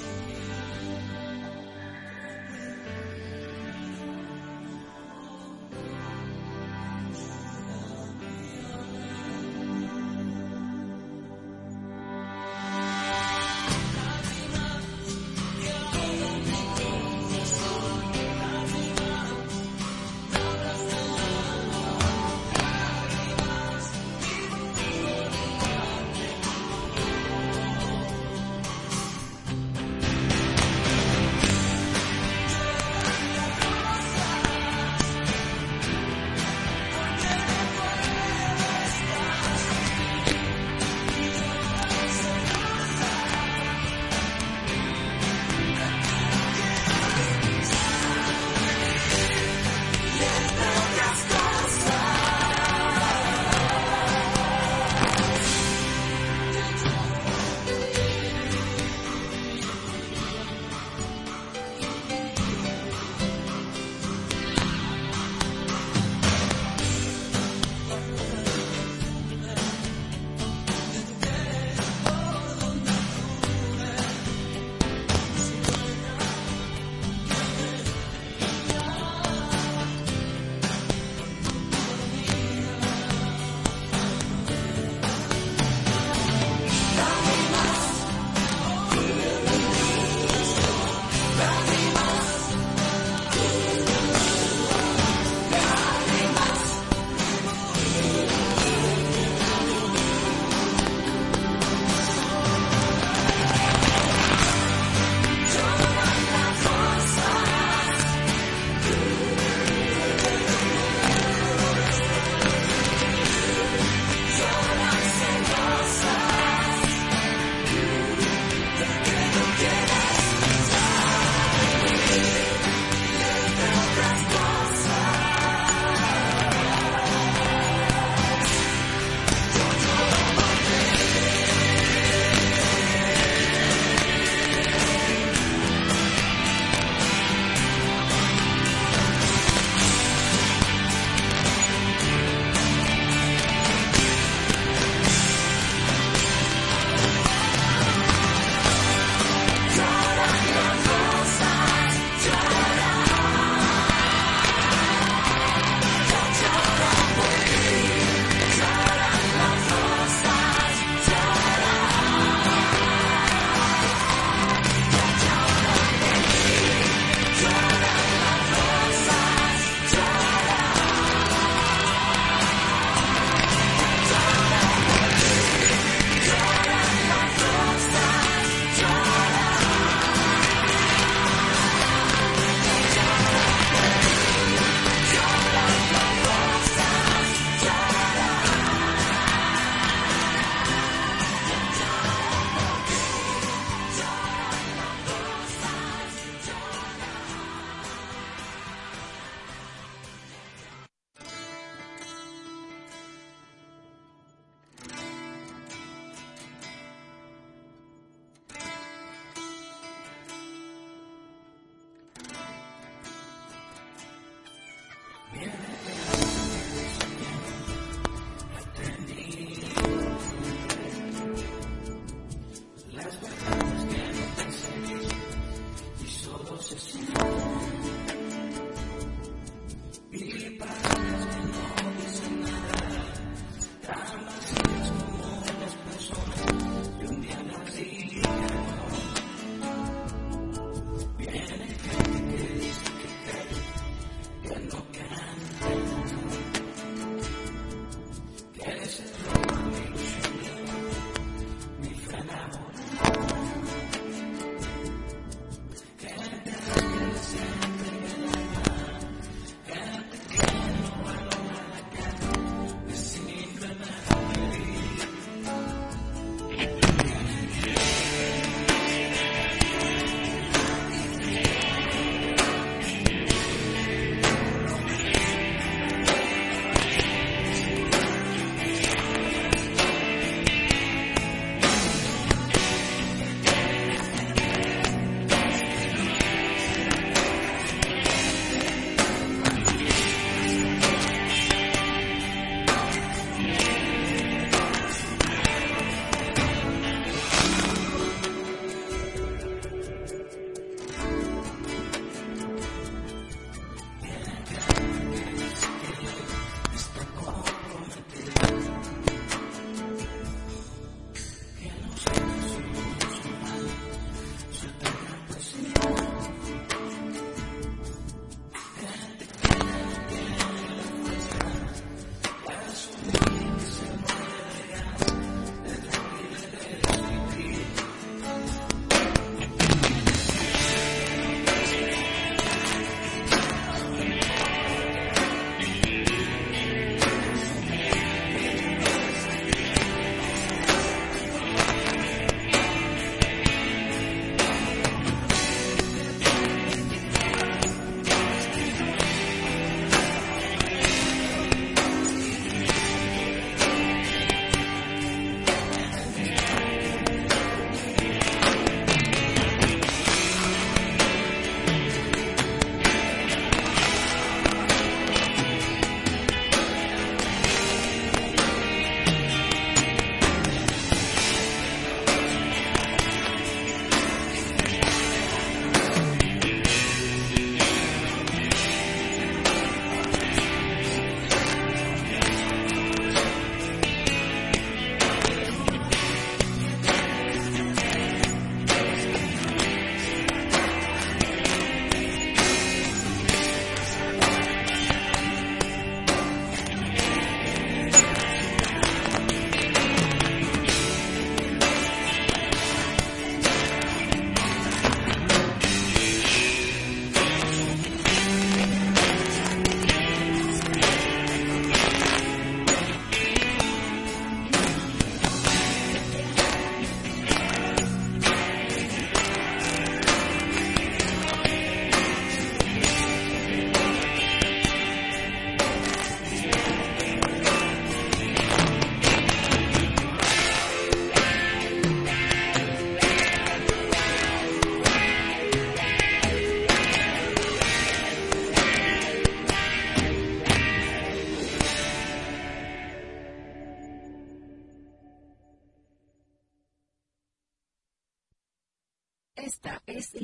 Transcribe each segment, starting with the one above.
Yes.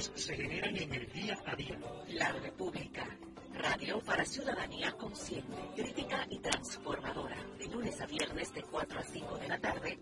Se generan en el día a día. La república. Radio para ciudadanía consciente, crítica y transformadora. De lunes a viernes de 4 a 5 de la tarde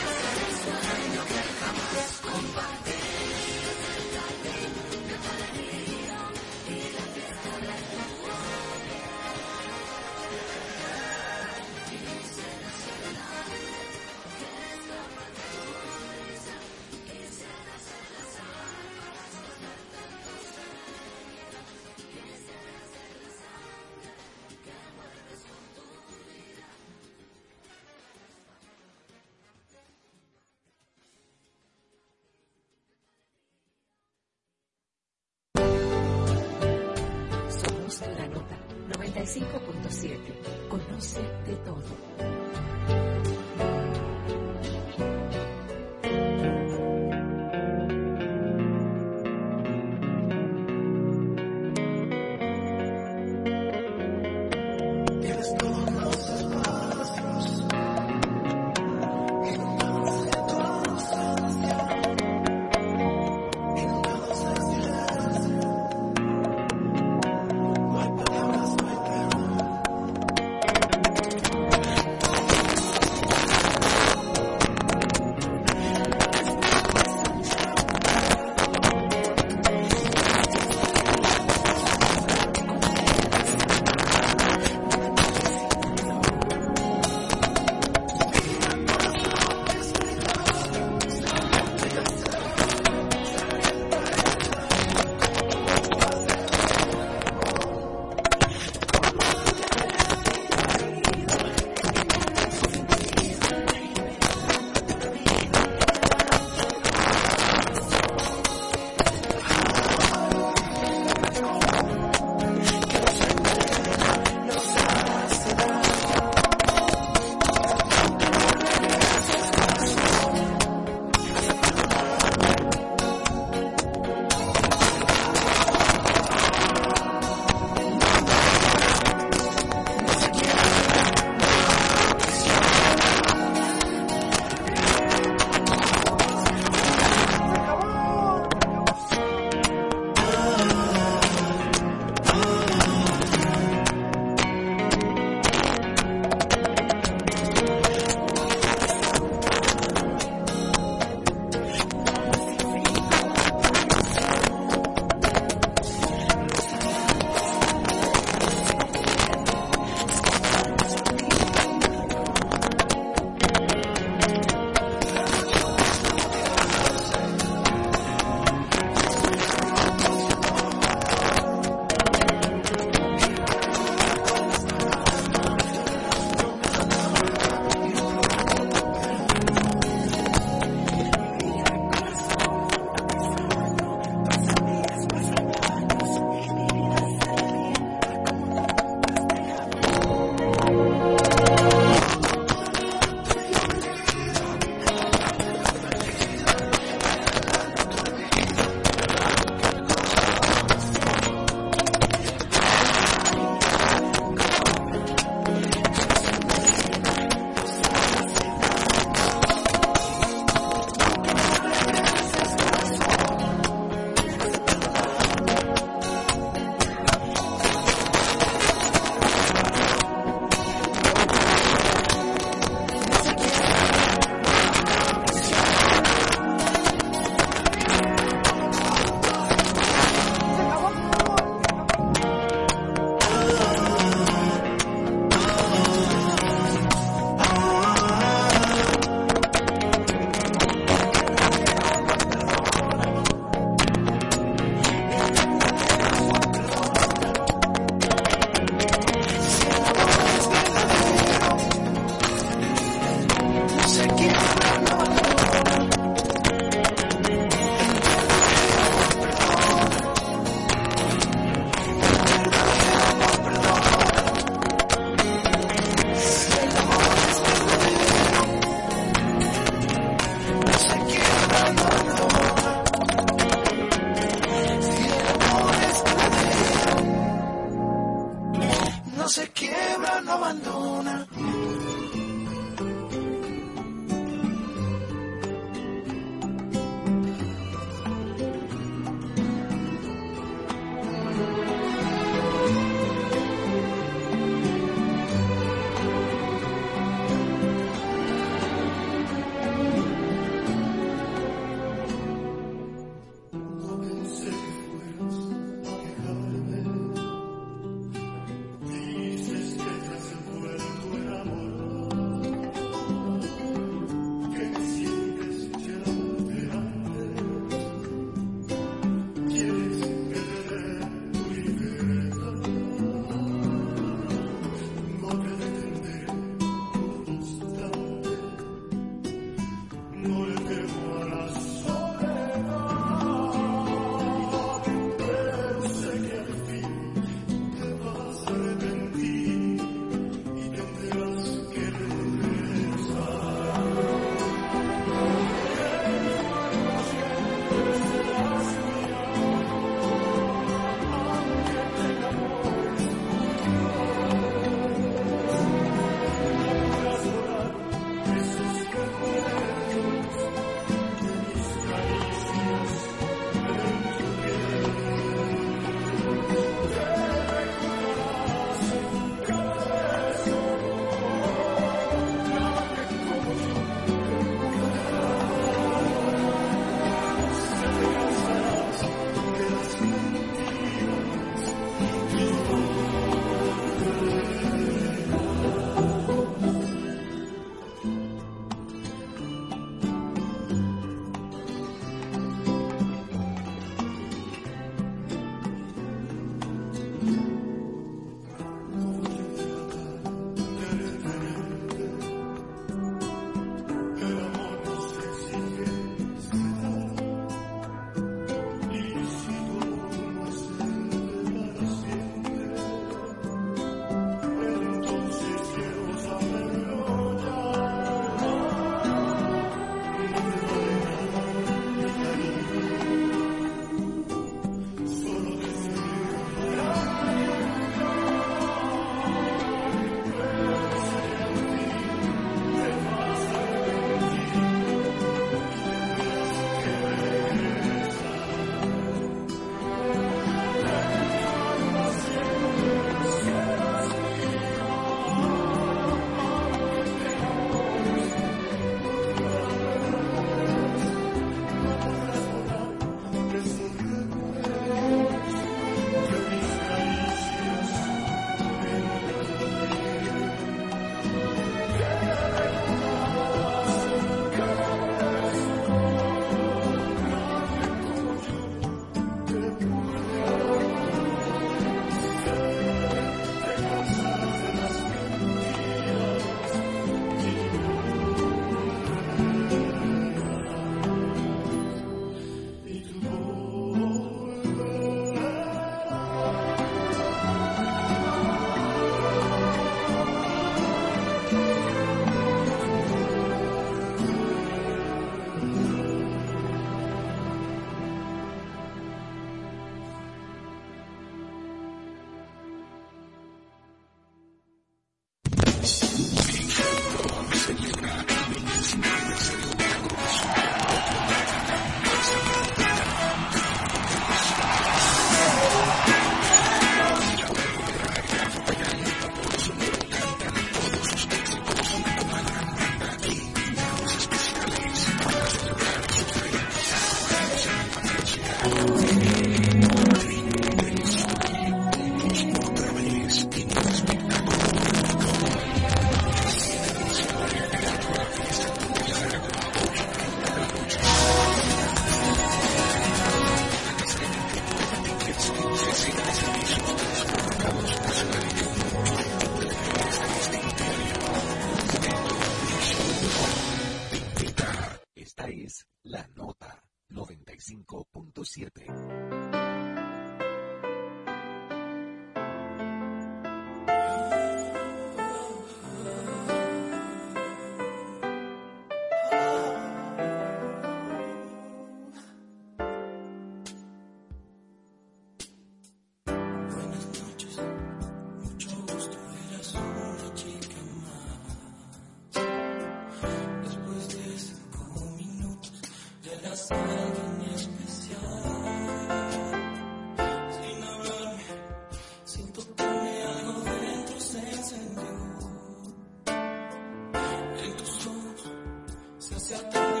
No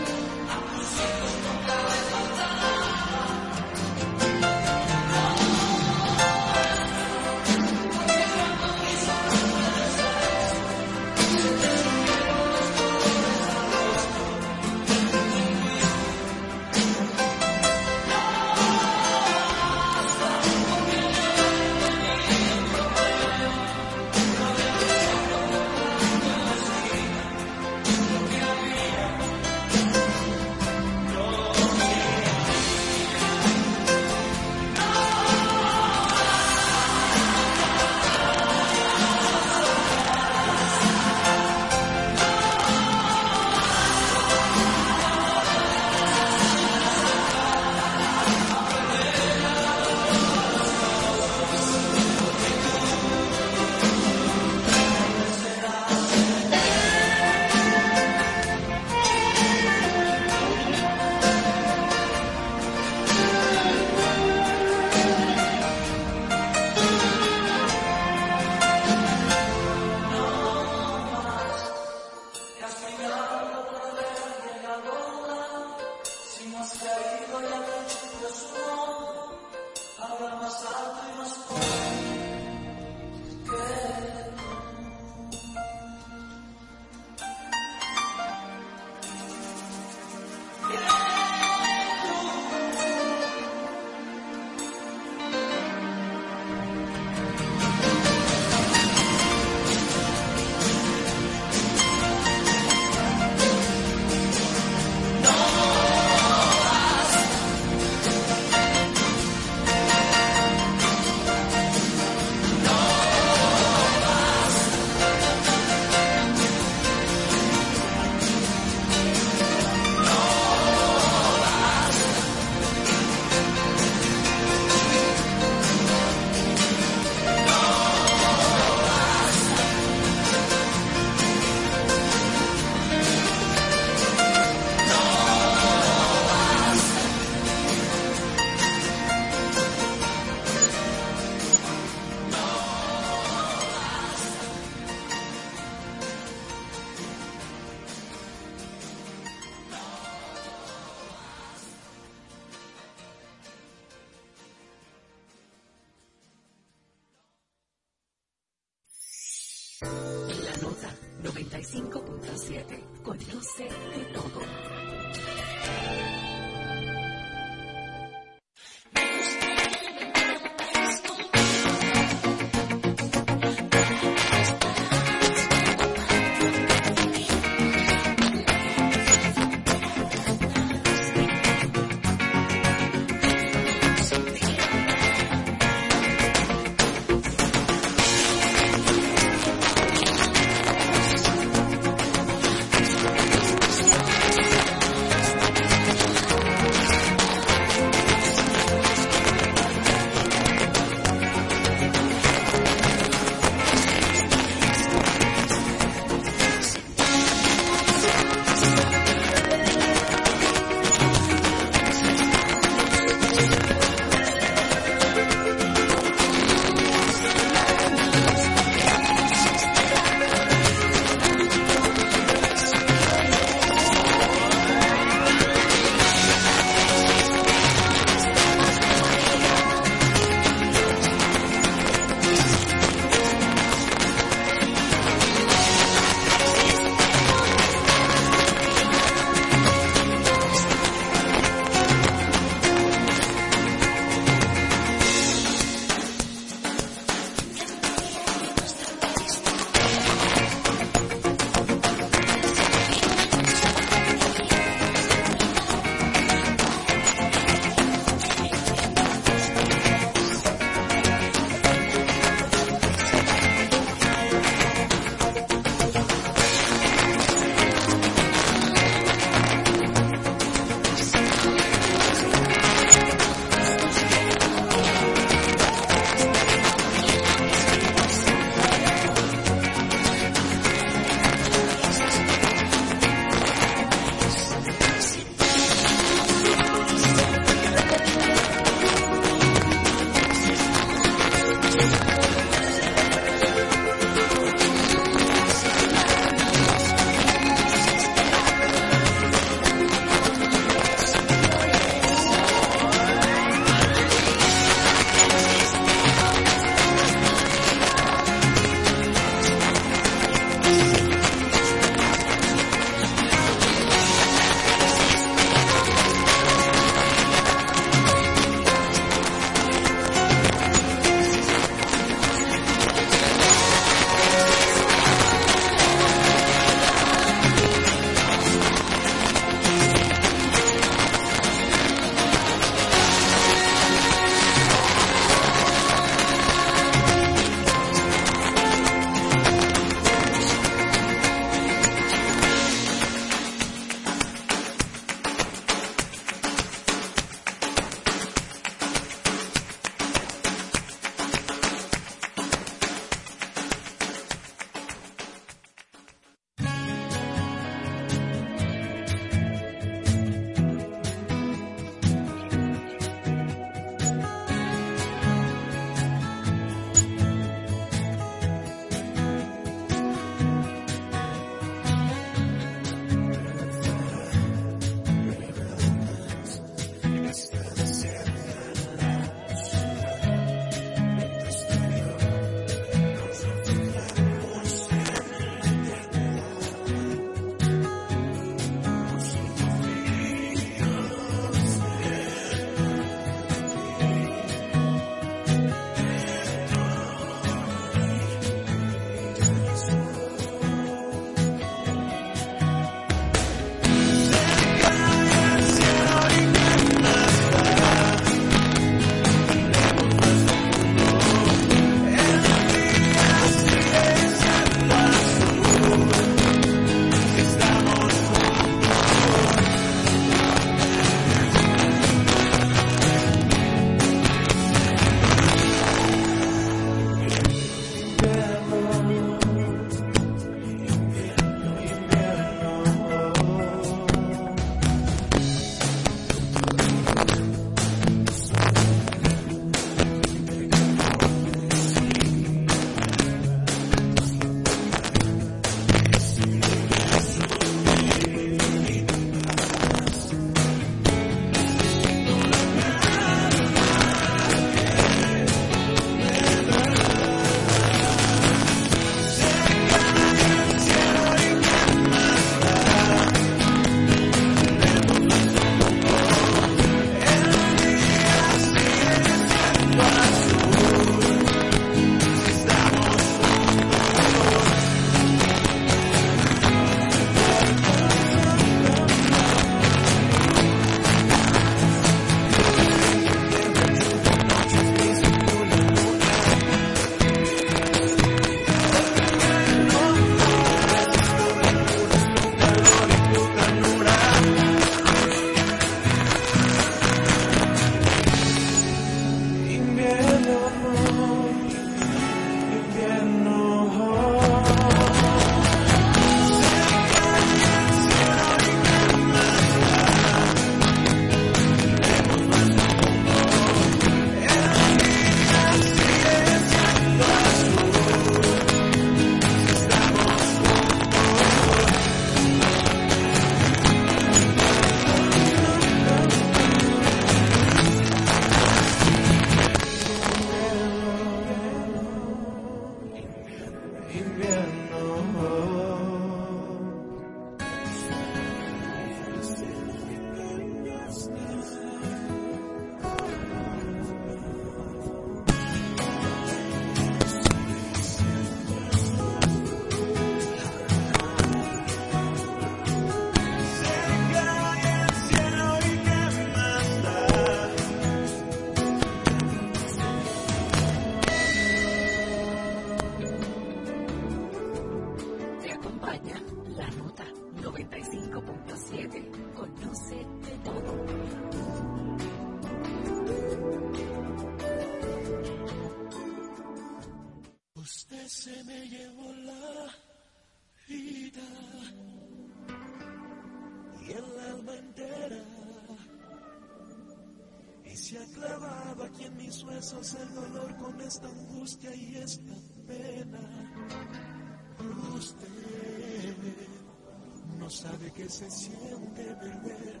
no sabe que se siente perder,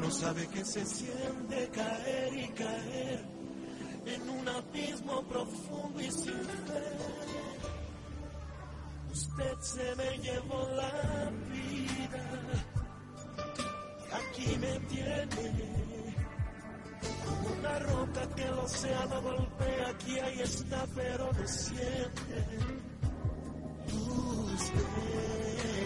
no sabe que se siente caer y caer en un abismo profundo y sin fe. Usted se me llevó la vida, aquí me tiene. Como una roca que el océano golpea, aquí ahí está, pero no siente. Usted.